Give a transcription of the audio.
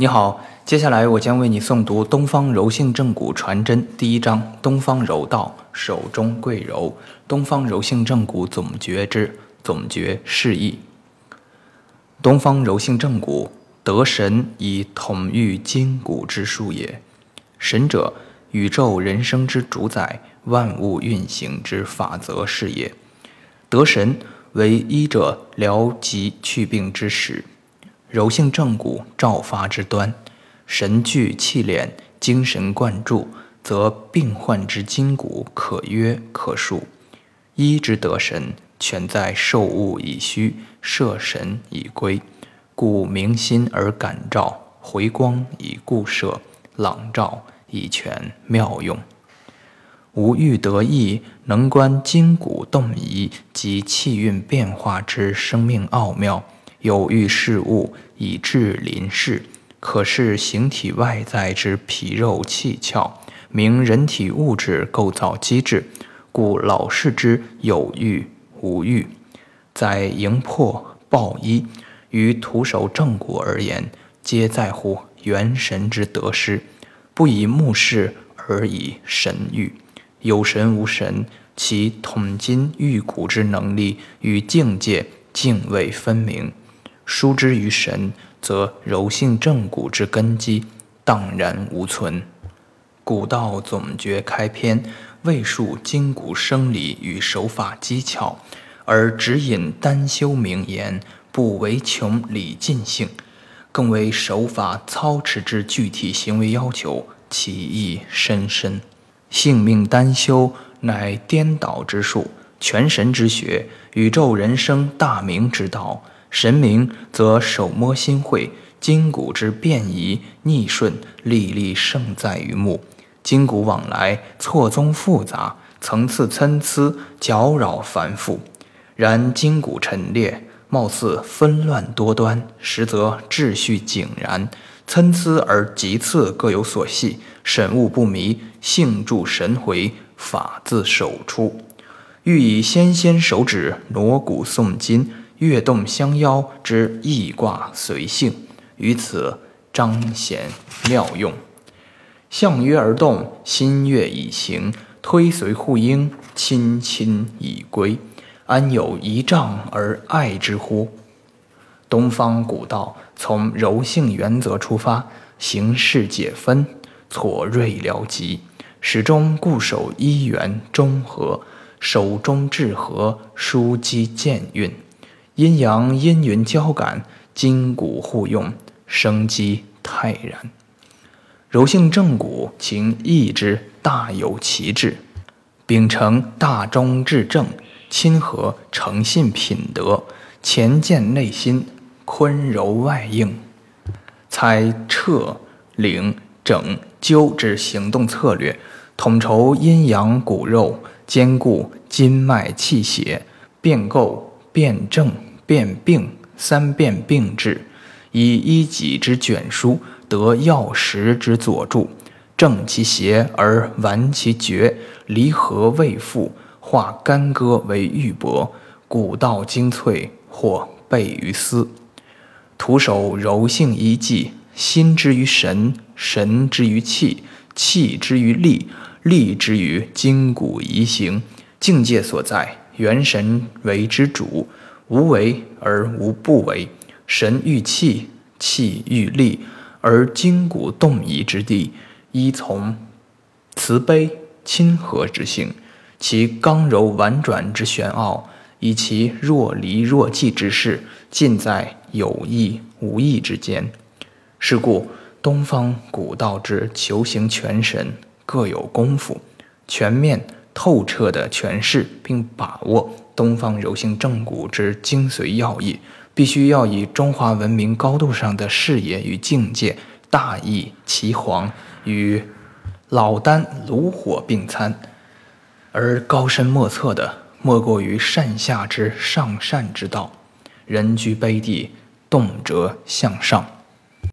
你好，接下来我将为你诵读《东方柔性正骨传真》第一章：东方柔道，手中贵柔。东方柔性正骨总诀之总诀释义：东方柔性正骨，得神以统御筋骨之术也。神者，宇宙人生之主宰，万物运行之法则是也。得神为医者疗疾去病之始。柔性正骨，照发之端；神聚气敛，精神贯注，则病患之筋骨可约可束。医之得神，全在受物以虚，摄神以归。故明心而感照，回光以固摄，朗照以全妙用。吾欲得意，能观筋骨动移及气运变化之生命奥妙。有欲事物以治临事，可视形体外在之皮肉气窍，明人体物质构造机制，故老世之有欲无欲，在营破暴衣与徒手正骨而言，皆在乎元神之得失，不以目视而以神欲。有神无神，其统筋育骨之能力与境界泾渭分明。疏之于神，则柔性正骨之根基荡然无存。古道总诀开篇，未述筋骨生理与手法技巧，而只引单修名言，不为穷理尽性，更为手法操持之具体行为要求，其意深深。性命单修，乃颠倒之术，全神之学，宇宙人生大明之道。神明则手摸心会，筋骨之变移逆顺，历历胜在于目。筋骨往来错综复杂，层次参差，搅扰繁复。然筋骨陈列，貌似纷乱多端，实则秩序井然，参差而极次，各有所系，审物不迷，性助神回，法自手出。欲以纤纤手指挪骨诵经。跃动相邀之易卦随性，于此彰显妙用。象约而动，心悦以行，推随互应，亲亲以归。安有一丈而爱之乎？东方古道从柔性原则出发，形式解分，错锐疗疾，始终固守一元中和，手中治和，枢机健运。阴阳阴云交感，筋骨互用，生机泰然。柔性正骨，情意之大有其志，秉承大中至正，亲和诚信品德，前见内心，坤柔外应，采彻领整纠之行动策略，统筹阴阳骨肉，兼顾筋脉气血，变构辩证。辨病三辨并治，以一己之卷书得药食之佐助，正其邪而完其绝，离合未复，化干戈为玉帛，古道精粹，或备于斯。徒手柔性一技，心之于神，神之于气，气之于力，力之于筋骨移行，境界所在，元神为之主。无为而无不为，神欲气，气欲力，而筋骨动移之地，依从慈悲亲和之性，其刚柔婉转之玄奥，以其若离若即之势，尽在有意无意之间。是故东方古道之求行全神，各有功夫，全面透彻的诠释并把握。东方柔性正骨之精髓要义，必须要以中华文明高度上的视野与境界，大义齐皇，与老丹炉火并参，而高深莫测的，莫过于善下之上善之道。人居卑地，动辄向上。